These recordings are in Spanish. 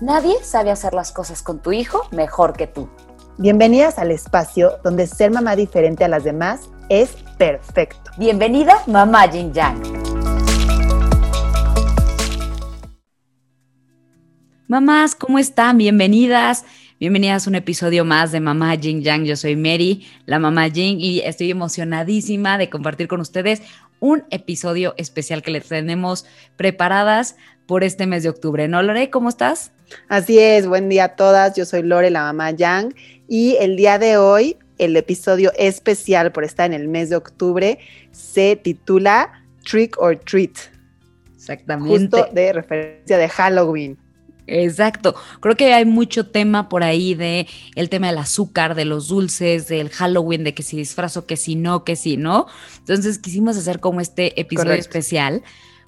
Nadie sabe hacer las cosas con tu hijo mejor que tú. Bienvenidas al espacio donde ser mamá diferente a las demás es perfecto. Bienvenida, mamá Jin Yang. Mamás, ¿cómo están? Bienvenidas. Bienvenidas a un episodio más de Mamá Jing Yang. Yo soy Mary, la mamá Jing, y estoy emocionadísima de compartir con ustedes un episodio especial que les tenemos preparadas por este mes de octubre. ¿No, Lore? ¿Cómo estás? Así es, buen día a todas. Yo soy Lore, la mamá Yang, y el día de hoy, el episodio especial por estar en el mes de octubre, se titula Trick or Treat, Exactamente. justo de referencia de Halloween. Exacto. Creo que hay mucho tema por ahí de el tema del azúcar, de los dulces, del Halloween, de que si disfrazo, que si no, que si no. Entonces quisimos hacer como este episodio Correcto. especial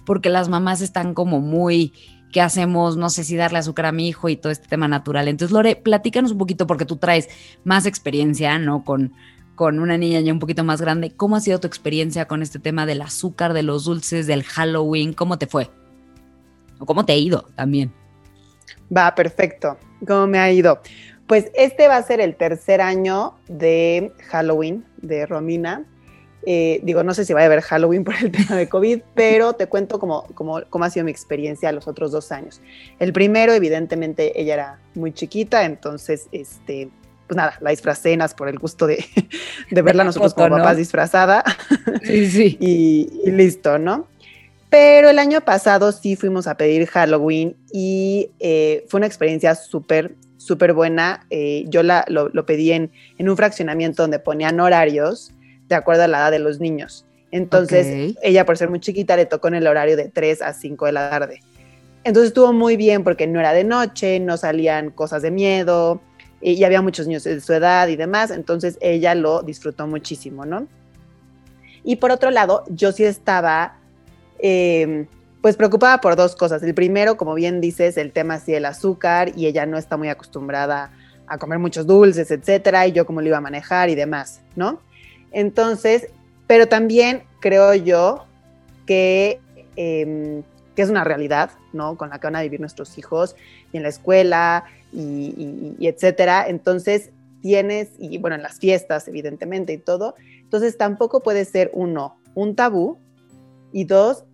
porque las mamás están como muy ¿qué hacemos? No sé si darle azúcar a mi hijo y todo este tema natural. Entonces, Lore, platícanos un poquito porque tú traes más experiencia, ¿no? Con, con una niña ya un poquito más grande. ¿Cómo ha sido tu experiencia con este tema del azúcar, de los dulces, del Halloween? ¿Cómo te fue? ¿O cómo te ha ido también? Va, perfecto. ¿Cómo me ha ido? Pues este va a ser el tercer año de Halloween de Romina. Eh, digo, no sé si va a haber Halloween por el tema de COVID, pero te cuento cómo, cómo, cómo ha sido mi experiencia los otros dos años. El primero, evidentemente, ella era muy chiquita, entonces, este, pues nada, la disfracé por el gusto de, de verla la nosotros foto, como ¿no? papás disfrazada Sí, sí. y, y listo, ¿no? Pero el año pasado sí fuimos a pedir Halloween y eh, fue una experiencia súper, súper buena. Eh, yo la, lo, lo pedí en, en un fraccionamiento donde ponían horarios de acuerdo a la edad de los niños. Entonces, ella por ser muy chiquita le tocó en el horario de 3 a 5 de la tarde. Entonces estuvo muy bien porque no era de noche, no salían cosas de miedo y, y había muchos niños de su edad y demás. Entonces ella lo disfrutó muchísimo, ¿no? Y por otro lado, yo sí estaba eh, pues preocupada por dos cosas. El primero, como bien dices, el tema así del azúcar y ella no está muy acostumbrada a comer muchos dulces, etcétera, y yo cómo lo iba a manejar y demás, ¿no? Entonces, pero también creo yo que, eh, que es una realidad, ¿no? Con la que van a vivir nuestros hijos y en la escuela y, etcétera. Entonces, tienes, y bueno, en las fiestas, evidentemente, y todo. Entonces, tampoco puede ser, uno, un tabú, y dos,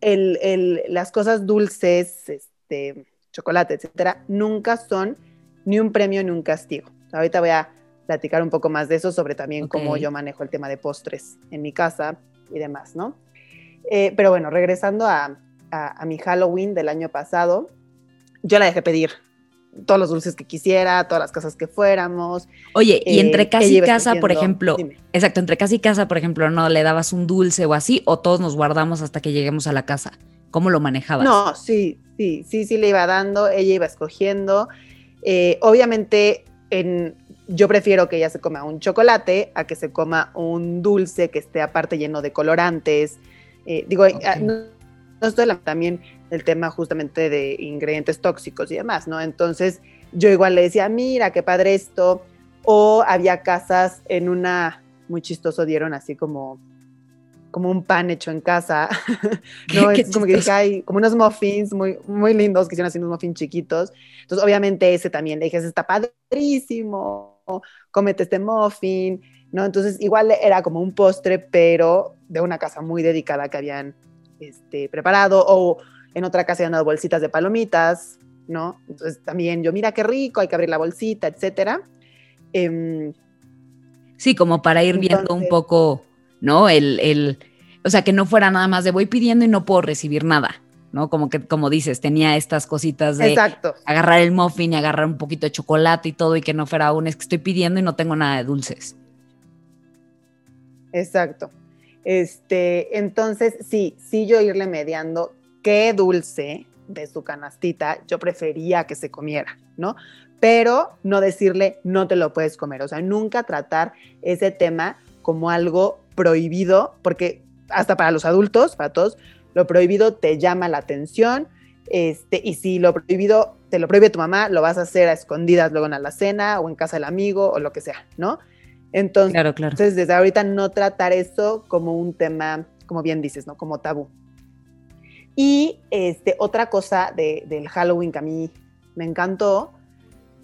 el- las cosas dulces, este, chocolate, etcétera, nunca son ni un premio ni un castigo. Ahorita voy a platicar un poco más de eso, sobre también cómo yo manejo el tema de postres en mi casa y demás, ¿no? Eh, pero bueno, regresando a, a- a mi Halloween del año pasado, yo la dejé pedir todos los dulces que quisiera, todas las cosas que fuéramos. Oye, y Eh, entre casa y casa, por ejemplo, Dime. exacto, entre casa y casa, por ejemplo, no le dabas un dulce o así, o todos nos guardamos hasta que lleguemos a la casa. ¿Cómo lo manejabas? No, sí, sí, sí, sí le iba dando, ella iba escogiendo. Eh, obviamente, en, yo prefiero que ella se coma un chocolate a que se coma un dulce que esté aparte lleno de colorantes. Eh, digo, ah, no, no estoy hablando también del tema justamente de ingredientes tóxicos y demás, ¿no? Entonces, yo igual le decía, mira, qué padre esto. O había casas en una, muy chistoso, dieron así como, como un pan hecho en casa. no, es como que dije, chistoso. ay, como unos muffins muy, muy lindos, que hicieron así unos muffins chiquitos. Entonces, obviamente, ese también le dije, ese está padrísimo, cómete este muffin, ¿no? Entonces, igual era como un postre, pero de una casa muy dedicada que habían este, preparado, o en otra casa habían dado bolsitas de palomitas, ¿no? Entonces, también yo, mira qué rico, hay que abrir la bolsita, etcétera. Em, Sí, como para ir viendo un poco, ¿no? El, el, o sea, que no fuera nada más de voy pidiendo y no puedo recibir nada, ¿no? Como que, como dices, tenía estas cositas de exacto. agarrar el muffin y agarrar un poquito de chocolate y todo y que no fuera un, es que estoy pidiendo y no tengo nada de dulces. Exacto. Este, entonces, sí, sí yo irle mediando qué dulce de su canastita, yo prefería que se comiera, ¿no? Pero no decirle, no te lo puedes comer, o sea, nunca tratar ese tema como algo prohibido, porque hasta para los adultos, para todos, lo prohibido te llama la atención, este, y si lo prohibido te lo prohíbe tu mamá, lo vas a hacer a escondidas luego en la cena o en casa del amigo o lo que sea, ¿no? Entonces, claro, claro. entonces desde ahorita no tratar eso como un tema, como bien dices, ¿no? Como tabú. Y este, otra cosa del Halloween que a mí me encantó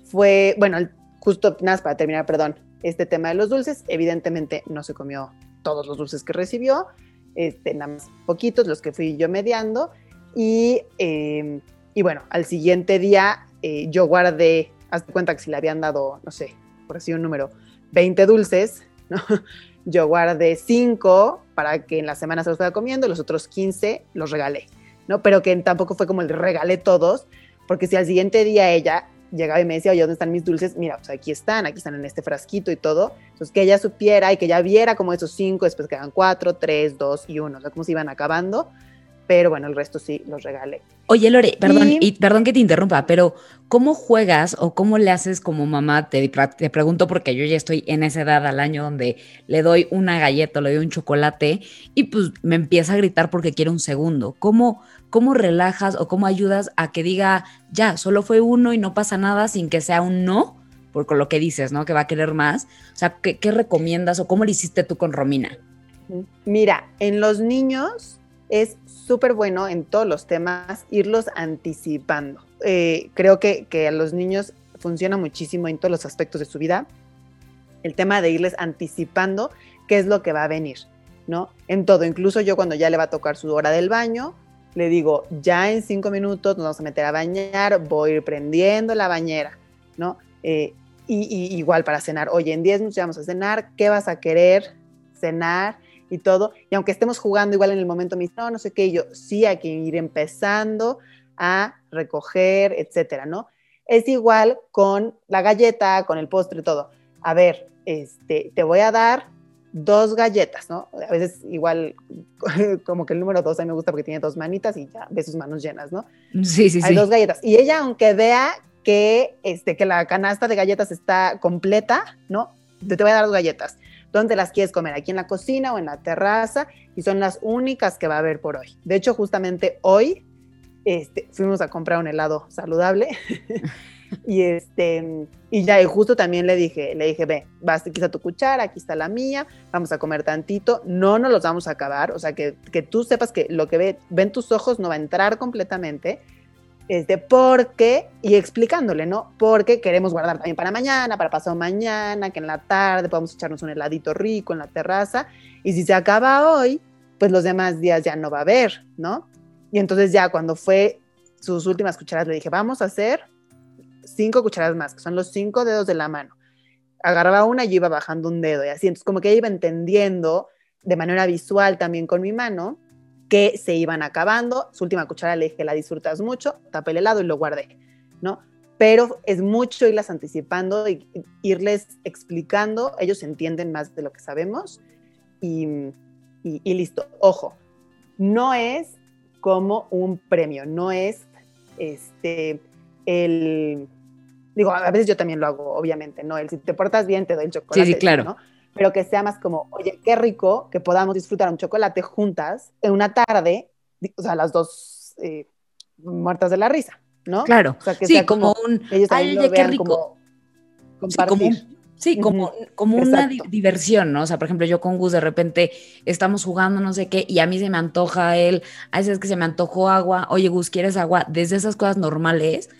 fue, bueno, justo nada para terminar, perdón, este tema de los dulces, evidentemente no se comió todos los dulces que recibió, este, nada más poquitos, los que fui yo mediando, y, em, y bueno, al siguiente día eh, yo guardé, hazte cuenta que si le habían dado, no sé, por así un número, 20 dulces, ¿no? yo guardé 5 para que en la semana se los fuera comiendo, los otros 15 los regalé. ¿no? Pero que tampoco fue como el regalé todos, porque si al siguiente día ella llegaba y me decía, oye, ¿dónde están mis dulces? Mira, pues aquí están, aquí están en este frasquito y todo. Entonces, que ella supiera y que ella viera como esos cinco, después quedan cuatro, tres, dos y uno, o sea, cómo se iban acabando pero bueno, el resto sí los regalé. Oye, Lore, perdón, y, perdón que te interrumpa, pero ¿cómo juegas o cómo le haces como mamá? Te, te, pregunto porque yo ya estoy en esa edad al año donde le doy una galleta, le doy un chocolate y pues me empieza a gritar porque quiere un segundo. ¿Cómo, cómo relajas o cómo ayudas a que diga, ya, solo fue uno y no pasa nada sin que sea un no? Por lo que dices, ¿no? Que va a querer más. O sea, ¿qué, recomiendas o cómo lo hiciste tú con Romina? Mira, en los niños es súper bueno en todos los temas irlos anticipando. Eh, creo que, que a los niños funciona muchísimo en todos los aspectos de su vida el tema de irles anticipando qué es lo que va a venir, ¿no? En todo, incluso yo cuando ya le va a tocar su hora del baño, le digo, ya en cinco minutos nos vamos a meter a bañar, voy a ir prendiendo la bañera, ¿no? Eh, y, igual para cenar, oye, en diez minutos vamos a cenar, ¿qué vas a querer cenar? y todo. Y aunque estemos jugando igual en el momento, me dice, no, no sé qué, yo sí hay que ir empezando a recoger, etcétera, ¿no? Es igual con la galleta, con el postre, todo. A ver, este, te voy a dar dos galletas, ¿no? A veces igual como que el número dos a mí me gusta porque tiene dos manitas y ya ve sus manos llenas, ¿no? Sí, sí, Hay dos galletas. Y ella, aunque vea que, este, que la canasta de galletas está completa, ¿no? Te, te voy a dar dos galletas. ¿Dónde las quieres comer? ¿Aquí en la cocina o en la terraza? Y son las únicas que va a haber por hoy. De hecho, justamente hoy este, fuimos a comprar un helado saludable. y este y ya y justo también le dije le dije ve vas aquí está tu cuchara aquí está la mía vamos a comer tantito no nos los vamos a acabar o sea que, que tú sepas que lo que ve, ven tus ojos no va a entrar completamente este, porque, y explicándole, ¿no? Porque queremos guardar también para mañana, para pasado mañana, que en la tarde podamos echarnos un heladito rico en la terraza, y si se acaba hoy, pues los demás días ya no va a haber, ¿no? Y entonces ya cuando fue sus últimas cucharadas, le dije, vamos a hacer cinco cucharadas más, que son los cinco dedos de la mano. Agarraba una y iba bajando un dedo y así, entonces como que iba entendiendo de manera visual también con mi mano que se iban acabando. Su última cuchara le dije, la disfrutas mucho, tapé el helado y lo guardé, ¿no? Pero es mucho irlas anticipando y irles explicando, ellos entienden más de lo que sabemos y, y, listo. Ojo, no es como un premio, no es este el digo, a veces yo también lo hago, obviamente, ¿no? El si te portas bien te doy el chocolate. Sí, sí, claro. ¿no? pero que sea más como, oye, qué rico que podamos disfrutar un chocolate juntas en una tarde, o sea, las dos eh, muertas de la risa, ¿no? Claro, o sea, que sí, sea como, un, ay, oye, qué rico. Sí, como, como, una diversión, ¿no? O sea, por ejemplo, yo con Gus de repente estamos jugando, no sé qué, y a mí se me antoja él, a veces que se me antojó agua, oye, Gus, ¿quieres agua? Desde esas cosas normales,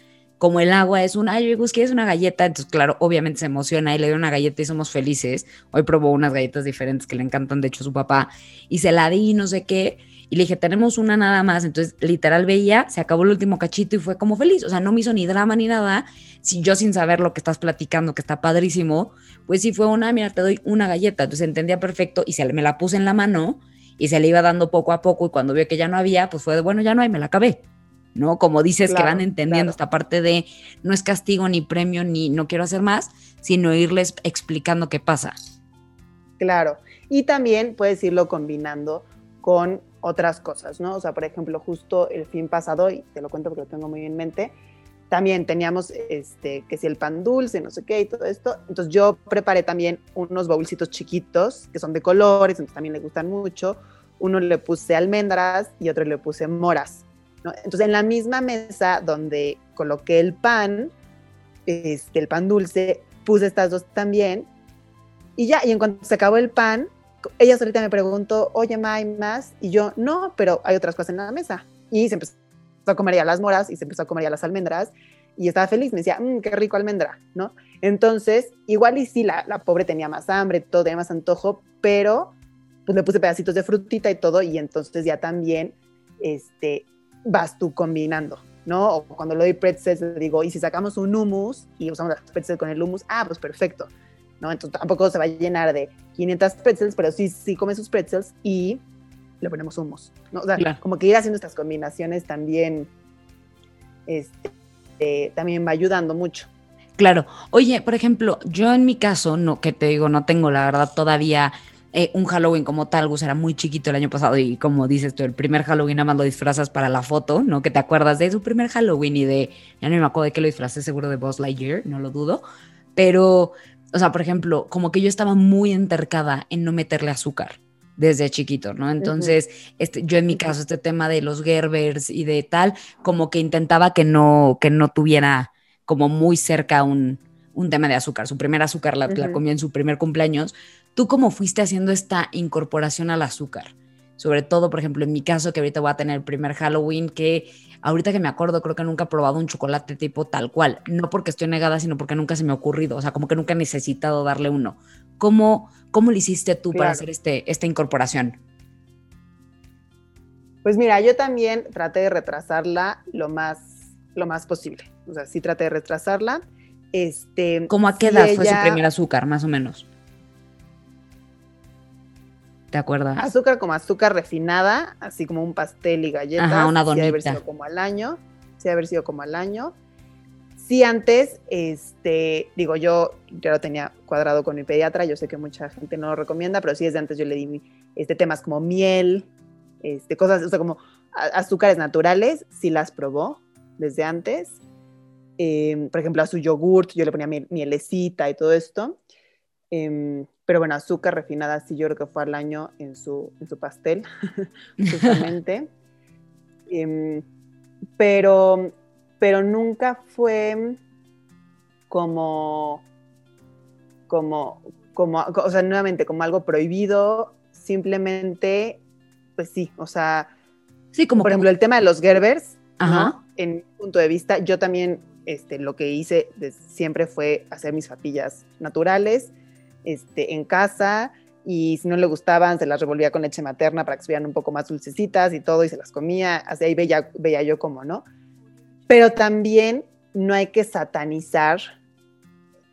como el agua es una, ay, Gus, ¿quieres una galleta? Entonces, claro, obviamente se emociona y le doy una galleta y somos felices. Hoy probó unas galletas diferentes que le encantan, de hecho, su papá, y se la di, no sé qué. Y le dije, tenemos una nada más. Entonces, literal veía, se acabó el último cachito y fue como feliz. O sea, no me hizo ni drama ni nada. Si yo sin saber lo que estás platicando, que está padrísimo, pues sí fue una, mira, te doy una galleta. Entonces entendía perfecto y se me la puse en la mano y se le iba dando poco a poco. Y cuando vio que ya no había, pues fue de, bueno, ya no hay, me la acabé. ¿No? Como dices, que van entendiendo esta parte de no es castigo ni premio ni no quiero hacer más, sino irles explicando qué pasa. Claro. Y también puedes irlo combinando con otras cosas, ¿no? O sea, por ejemplo, justo el fin pasado, y te lo cuento porque lo tengo muy en mente, también teníamos este, que si el pan dulce, no sé qué y todo esto. Entonces yo preparé también unos bolsitos chiquitos que son de colores, entonces también le gustan mucho. Uno le puse almendras y otro le puse moras. Entonces en la misma mesa donde coloqué el pan, este, el pan dulce, puse estas dos también. Y ya, y en cuanto se acabó el pan, ella solita me preguntó, oye, ¿ma hay más? Y yo, no, pero hay otras cosas en la mesa. Y se empezó a comer ya las moras y se empezó a comer ya las almendras y estaba feliz, me decía, mmm, qué rico almendra, ¿no? Entonces, igual y sí, la, la, pobre tenía más hambre, todo tenía más antojo, pero pues le puse pedacitos de frutita y todo y entonces ya también, este, vas tú combinando, ¿no? O cuando le doy pretzels, le digo, y si sacamos un hummus y usamos las pretzels con el hummus, ah, pues perfecto, ¿no? Entonces tampoco se va a llenar de 500 pretzels, pero sí, sí come sus pretzels y le ponemos humos, ¿no? O sea, claro. como que ir haciendo estas combinaciones también, este, también va ayudando mucho. Claro. Oye, por ejemplo, yo en mi caso, no, que te digo, no tengo la verdad todavía eh, un Halloween como tal, Gus era muy chiquito el año pasado y como dices tú, el primer Halloween nada más lo disfrazas para la foto, ¿no? Que te acuerdas de su primer Halloween y de, ya no me acuerdo de qué lo disfrazé, seguro de Buzz Lightyear, no lo dudo, pero, o sea, por ejemplo, como que yo estaba muy entercada en no meterle azúcar desde chiquito, ¿no? Entonces, uh -huh. este, yo en mi caso, este tema de los Gerbers y de tal, como que intentaba que no, que no tuviera como muy cerca un, un tema de azúcar. Su primer azúcar la, uh -huh. la comió en su primer cumpleaños. ¿Tú cómo fuiste haciendo esta incorporación al azúcar? Sobre todo, por ejemplo, en mi caso, que ahorita voy a tener el primer Halloween, que ahorita que me acuerdo, creo que nunca he probado un chocolate tipo tal cual. No porque estoy negada, sino porque nunca se me ha ocurrido. O sea, como que nunca he necesitado darle uno. ¿Cómo, cómo lo hiciste tú claro. para hacer este, esta incorporación? Pues mira, yo también traté de retrasarla lo más, lo más posible. O sea, sí traté de retrasarla. Este, ¿Cómo a qué edad fue su primer azúcar, más o menos? ¿Te acuerdas? Azúcar como azúcar refinada, así como un pastel y galletas. Ajá, una donita. Sí, haber sido como al año. Sí, haber sido como al año. Sí, antes, este, digo, yo ya lo tenía cuadrado con mi pediatra, yo sé que mucha gente no lo recomienda, pero sí desde antes yo le di este, temas como miel, este, cosas, o sea, como azúcares naturales, sí las probó desde antes. Eh, por ejemplo, a su yogurt yo le ponía miel, mielecita y todo esto. Eh, pero bueno, azúcar refinada sí yo creo que fue al año en su, en su pastel, justamente. eh, pero, pero nunca fue como, como, como, o sea, nuevamente como algo prohibido, simplemente, pues sí, o sea, sí, como por ejemplo el tema de los Gerbers, Ajá. ¿no? en mi punto de vista, yo también este, lo que hice siempre fue hacer mis papillas naturales, este, en casa y si no le gustaban se las revolvía con leche materna para que estuvieran un poco más dulcecitas y todo y se las comía, así ahí veía, veía yo como, ¿no? Pero también no hay que satanizar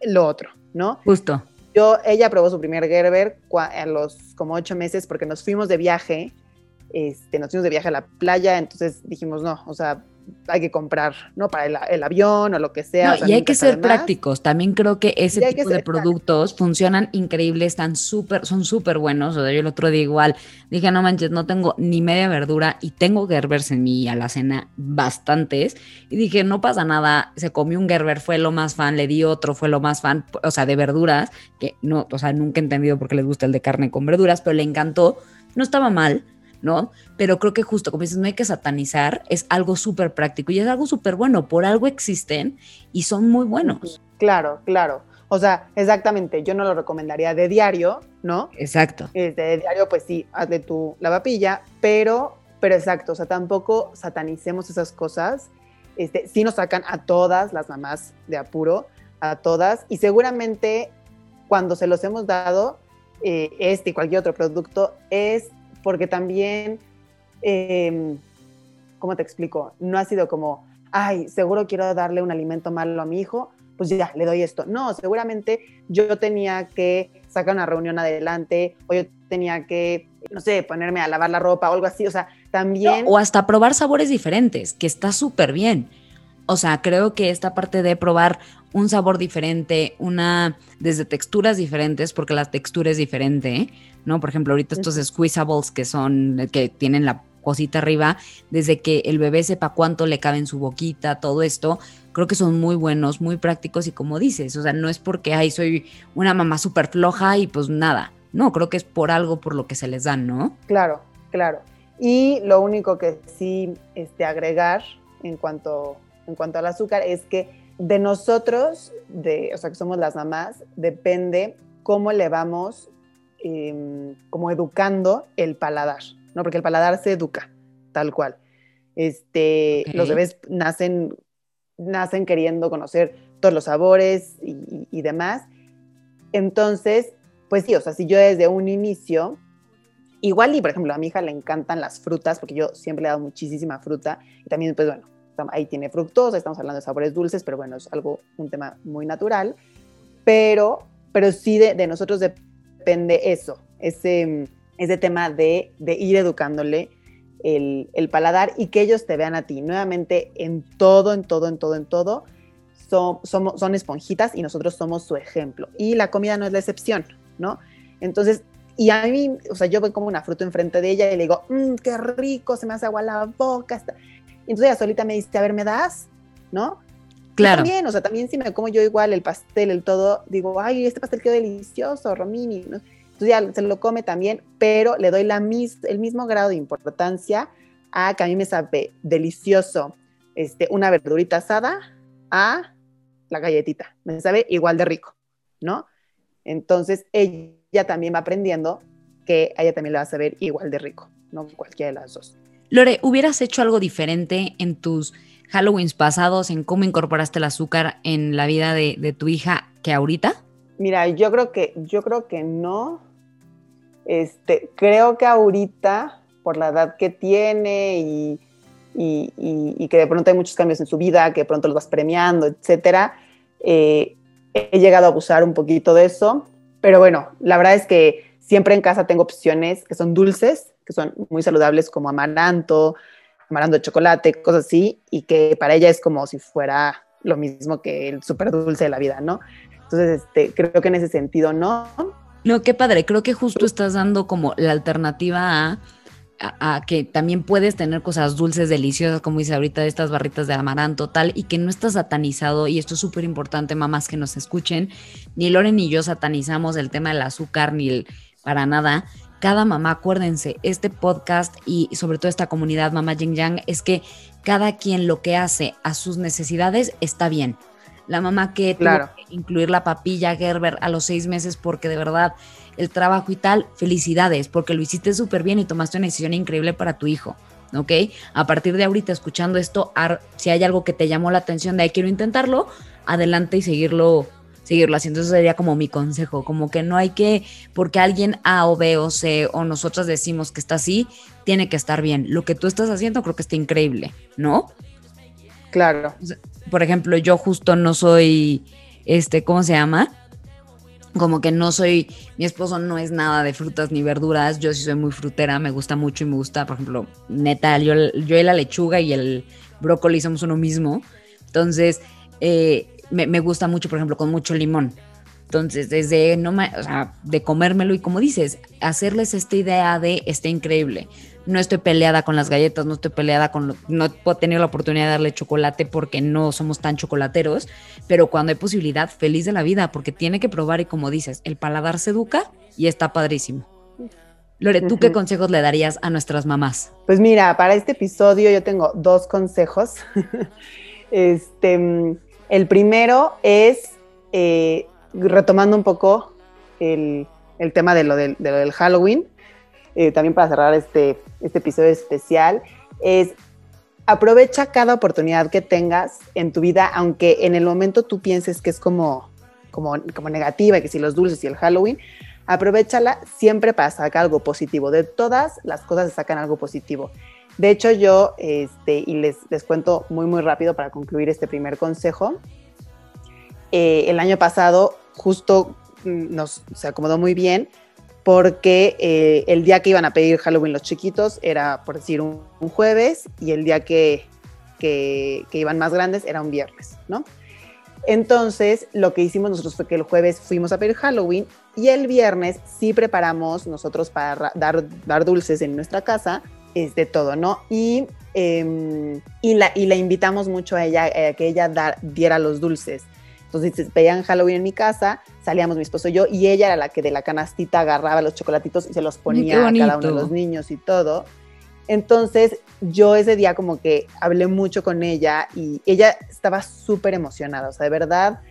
lo otro, ¿no? Justo. Yo, ella probó su primer Gerber a los como ocho meses porque nos fuimos de viaje, este, nos fuimos de viaje a la playa, entonces dijimos, no, o sea, hay que comprar, ¿no? Para el, el avión o lo que sea. No, y hay que ser prácticos. También creo que ese tipo que de productos práctico. funcionan increíbles, están súper, son súper buenos. O sea, yo el otro día igual dije, no manches, no tengo ni media verdura y tengo Gerbers en mi alacena bastantes. Y dije, no pasa nada, se comió un Gerber, fue lo más fan, le di otro, fue lo más fan, o sea, de verduras, que no, o sea, nunca he entendido por qué les gusta el de carne con verduras, pero le encantó, no estaba mal ¿no? Pero creo que justo, como dices, no hay que satanizar, es algo súper práctico y es algo súper bueno, por algo existen y son muy buenos. Claro, claro. O sea, exactamente, yo no lo recomendaría de diario, ¿no? Exacto. Este, de diario, pues sí, hazle tu lavapilla, pero, pero exacto, o sea, tampoco satanicemos esas cosas. Este, sí nos sacan a todas las mamás de apuro, a todas, y seguramente cuando se los hemos dado, eh, este y cualquier otro producto, es porque también, eh, ¿cómo te explico? No ha sido como, ay, seguro quiero darle un alimento malo a mi hijo, pues ya, le doy esto. No, seguramente yo tenía que sacar una reunión adelante, o yo tenía que, no sé, ponerme a lavar la ropa o algo así, o sea, también... O hasta probar sabores diferentes, que está súper bien. O sea, creo que esta parte de probar un sabor diferente, una desde texturas diferentes, porque la textura es diferente, ¿no? Por ejemplo, ahorita estos squeezables que son, que tienen la cosita arriba, desde que el bebé sepa cuánto le cabe en su boquita, todo esto, creo que son muy buenos, muy prácticos y como dices, o sea, no es porque, ay, soy una mamá súper floja y pues nada, no, creo que es por algo por lo que se les dan, ¿no? Claro, claro. Y lo único que sí este, agregar en cuanto, en cuanto al azúcar es que de nosotros, de, o sea, que somos las mamás, depende cómo le vamos em, como educando el paladar, ¿no? Porque el paladar se educa, tal cual. Este, Los bebés nacen, nacen queriendo conocer todos los sabores y, y demás. Entonces, pues sí, o sea, si yo desde un inicio, igual y por ejemplo a mi hija le encantan las frutas, porque yo siempre le he dado muchísima fruta, y también pues bueno, ahí tiene fructosa, estamos hablando de sabores dulces, pero bueno, es algo, un tema muy natural, pero, pero sí de, de nosotros depende eso, ese, ese tema de, de ir educándole el, el, paladar y que ellos te vean a ti. Nuevamente, en todo, en todo, en todo, en todo, son, somos, son esponjitas y nosotros somos su ejemplo. Y la comida no es la excepción, ¿no? Entonces, y a mí, o sea, yo voy como una fruta enfrente de ella y le digo, mmm, qué rico, se me hace agua la boca. Entonces ella solita me dice, a ver, ¿me das? ¿No? Claro. también, o sea, también si me como yo igual el pastel, el todo, digo, ay, este pastel quedó delicioso, Romini. ¿no? Entonces ya se lo come también, pero le doy la mis, el mismo grado de importancia a que a mí me sabe delicioso este, una verdurita asada a la galletita. Me sabe igual de rico, ¿no? Entonces ella también va aprendiendo que a ella también le va a saber igual de rico, no cualquiera de las dos. Lore, ¿hubieras hecho algo diferente en tus Halloweens pasados, en cómo incorporaste el azúcar en la vida de, tu hija que ahorita? Mira, yo creo que, yo creo que no. Este, creo que ahorita, por la edad que tiene y, y, que de pronto hay muchos cambios en su vida, que de pronto los vas premiando, etcétera, eh, he llegado a abusar un poquito de eso. Pero bueno, la verdad es que siempre en casa tengo opciones que son dulces que son muy saludables como amaranto, amaranto de chocolate, cosas así, y que para ella es como si fuera lo mismo que el súper dulce de la vida, ¿no? Entonces, este, creo que en ese sentido, ¿no? No, qué padre, creo que justo estás dando como la alternativa a, a, a que también puedes tener cosas dulces, deliciosas, como dice ahorita, estas barritas de amaranto, tal, y que no está satanizado, y esto es súper importante, mamás que nos escuchen, ni Loren ni yo satanizamos el tema del azúcar, ni el, para nada, cada mamá, acuérdense, este podcast y sobre todo esta comunidad Mamá Jing Yang es que cada quien lo que hace a sus necesidades está bien. La mamá que claro. tuvo que incluir la papilla Gerber a los seis meses porque de verdad el trabajo y tal, felicidades, porque lo hiciste súper bien y tomaste una decisión increíble para tu hijo. ¿Ok? A partir de ahorita, escuchando esto, si hay algo que te llamó la atención de ahí quiero intentarlo, adelante y seguirlo seguirlo haciendo. Eso sería como mi consejo, como que no hay que, porque alguien A o B o C o nosotros decimos que está así, tiene que estar bien. Lo que tú estás haciendo creo que está increíble, ¿no? Claro. Por ejemplo, yo justo no soy, este, ¿cómo se llama? Como que no soy, mi esposo no es nada de frutas ni verduras, yo sí soy muy frutera, me gusta mucho y me gusta, por ejemplo, neta, yo, yo y la lechuga y el brócoli somos uno mismo. Entonces, eh, me, me, gusta mucho, por ejemplo, con mucho limón. Entonces, desde no o sea, de comérmelo y como dices, hacerles esta idea de está increíble. No estoy peleada con las galletas, no estoy peleada con, lo, no puedo tener la oportunidad de darle chocolate porque no somos tan chocolateros, pero cuando hay posibilidad, feliz de la vida, porque tiene que probar y como dices, el paladar se educa y está padrísimo. Lore, ¿tú uh -huh. qué consejos le darías a nuestras mamás? Pues mira, para este episodio yo tengo dos consejos. este, el primero es, eh, retomando un poco el, el tema de lo del, del Halloween, eh, también para cerrar este, este episodio especial, es aprovecha cada oportunidad que tengas en tu vida, aunque en el momento tú pienses que es como, como, como negativa, que si los dulces y el Halloween, aprovechala siempre para sacar algo positivo. De todas las cosas se sacan algo positivo. De hecho, yo, este, y les, les cuento muy, muy rápido para concluir este primer consejo, eh, el año pasado justo nos se acomodó muy bien porque eh, el día que iban a pedir Halloween los chiquitos era, por decir, un, un jueves y el día que, que, que, iban más grandes era un viernes, ¿no? Entonces, lo que hicimos nosotros fue que el jueves fuimos a pedir Halloween y el viernes sí preparamos nosotros para dar, dar dulces en nuestra casa, es de todo, ¿no? Y, em, y, la, y la invitamos mucho a ella, a que ella diera los dulces. Entonces veían Halloween en mi casa, salíamos mi esposo y yo, y ella era la que de la canastita agarraba los chocolatitos y se los ponía a cada uno de los niños y todo. Entonces yo ese día como que hablé mucho con ella y ella estaba súper emocionada, o sea, de verdad,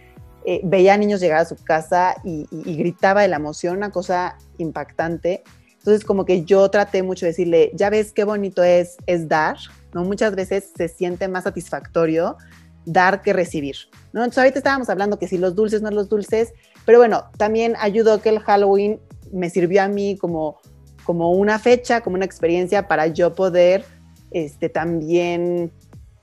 eh, veía a niños llegar a su casa y, gritaba de la emoción, una cosa impactante. Entonces como que yo traté mucho de decirle, ya ves qué bonito es, es dar, ¿no? Muchas veces se siente más satisfactorio dar que recibir, ¿no? Entonces ahorita estábamos hablando que si los dulces, no los dulces, pero bueno, también ayudó que el Halloween me sirvió a mí como, como una fecha, como una experiencia para yo poder este, también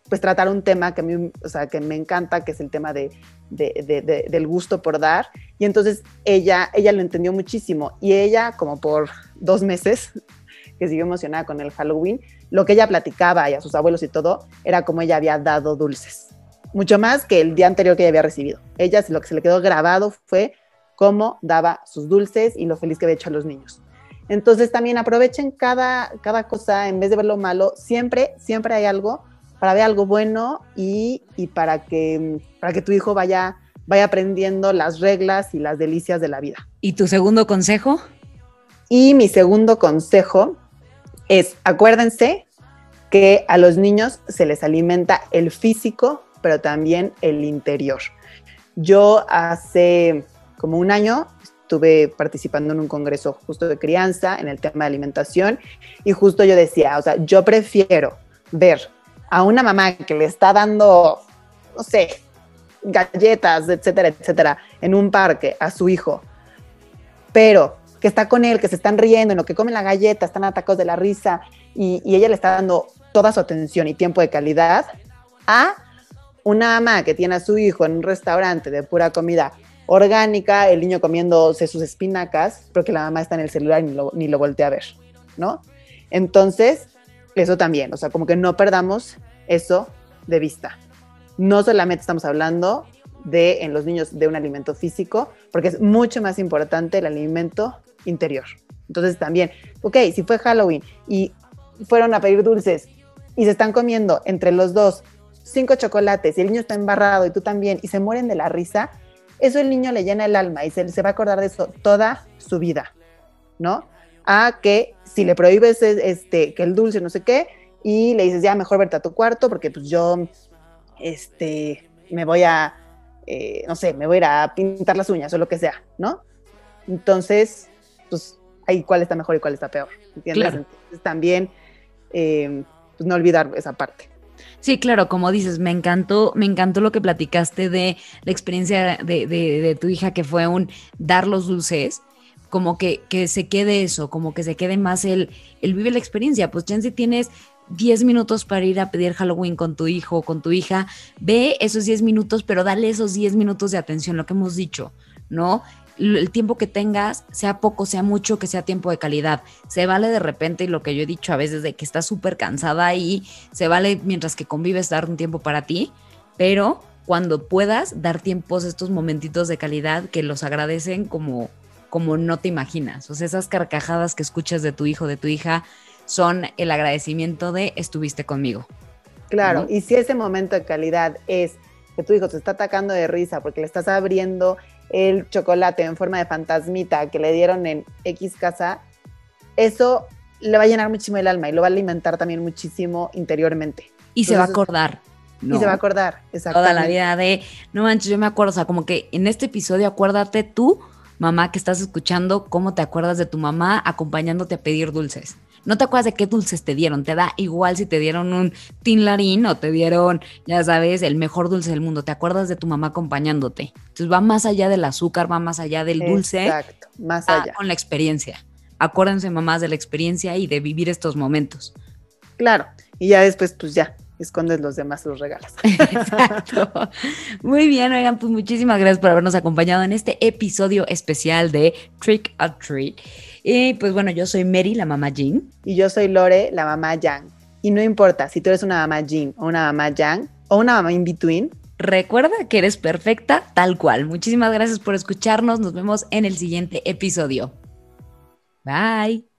pues tratar un tema que a mí, o sea, que me encanta, que es el tema de, del gusto por dar. Y entonces ella, ella lo entendió muchísimo. Y ella, como por dos meses, que siguió emocionada con el Halloween, lo que ella platicaba y a sus abuelos y todo, era como ella había dado dulces mucho más que el día anterior que ella había recibido. Ella lo que se le quedó grabado fue cómo daba sus dulces y lo feliz que había hecho a los niños. Entonces también aprovechen cada, cada cosa, en vez de ver lo malo, siempre, siempre hay algo para ver algo bueno y, y para, que, para que tu hijo vaya, vaya aprendiendo las reglas y las delicias de la vida. ¿Y tu segundo consejo? Y mi segundo consejo es, acuérdense que a los niños se les alimenta el físico pero también el interior. Yo hace como un año estuve participando en un congreso justo de crianza en el tema de alimentación y justo yo decía, o sea, yo prefiero ver a una mamá que le está dando, no sé, galletas, etcétera, etcétera, en un parque a su hijo, pero que está con él, que se están riendo, en lo que comen la galleta, están atacados de la risa y, ella le está dando toda su atención y tiempo de calidad, a una mamá que tiene a su hijo en un restaurante de pura comida orgánica, el niño comiéndose sus espinacas, pero que la mamá está en el celular y ni lo, ni lo voltea a ver, ¿no? Entonces, eso también, o sea, como que no perdamos eso de vista. No solamente estamos hablando de en los niños de un alimento físico, porque es mucho más importante el alimento interior. Entonces también, ok, si fue Halloween y fueron a pedir dulces y se están comiendo entre los dos cinco chocolates y el niño está embarrado y tú también y se mueren de la risa, eso el niño le llena el alma y se, se va a acordar de eso toda su vida, ¿no? A que si le prohíbes este, que el dulce no sé qué y le dices ya mejor verte a tu cuarto porque pues yo este, me voy a, eh, no sé, me voy a ir a pintar las uñas o lo que sea, ¿no? Entonces, pues ahí cuál está mejor y cuál está peor, ¿entiendes? Entonces también, eh, pues no olvidar esa parte. Sí, claro, como dices, me encantó, me encantó lo que platicaste de la experiencia de, tu hija que fue un dar los dulces, como que, que, se quede eso, como que se quede más el, el vive la experiencia. Pues chance tienes 10 minutos para ir a pedir Halloween con tu hijo o con tu hija, ve esos 10 minutos, pero dale esos 10 minutos de atención, lo que hemos dicho, ¿no? el tiempo que tengas, sea poco, sea mucho, que sea tiempo de calidad. Se vale de repente, y lo que yo he dicho a veces, de que estás súper cansada y se vale mientras que convives dar un tiempo para ti, pero cuando puedas dar tiempos, estos momentitos de calidad que los agradecen como, como no te imaginas. O sea, esas carcajadas que escuchas de tu hijo, de tu hija, son el agradecimiento de estuviste conmigo. Claro, y si ese momento de calidad es que tu hijo te está atacando de risa porque le estás abriendo el chocolate en forma de fantasmita que le dieron en X casa, eso le va a llenar muchísimo el alma y lo va a alimentar también muchísimo interiormente. Y se va a acordar. Y se va a acordar, exactamente. Toda la vida de, no manches, yo me acuerdo, o sea, como que en este episodio acuérdate tú, mamá, que estás escuchando, cómo te acuerdas de tu mamá acompañándote a pedir dulces no te acuerdas de qué dulces te dieron, te da igual si te dieron un tinlarín o te dieron, ya sabes, el mejor dulce del mundo, te acuerdas de tu mamá acompañándote. Entonces va más allá del azúcar, va más allá del dulce. Exacto, más allá. Con la experiencia. Acuérdense mamás de la experiencia y de vivir estos momentos. Claro, y ya después pues ya, escondes los demás los regalos. Exacto. Muy bien, oigan, pues muchísimas gracias por habernos acompañado en este episodio especial de Trick or Treat. Y pues bueno, yo soy Mary, la mamá Jean. Y yo soy Lore, la mamá Yang. Y no importa si tú eres una mamá Jean o una mamá Yang o una mamá in between, Recuerda que eres perfecta tal cual. Muchísimas gracias por escucharnos. Nos vemos en el siguiente episodio. Bye.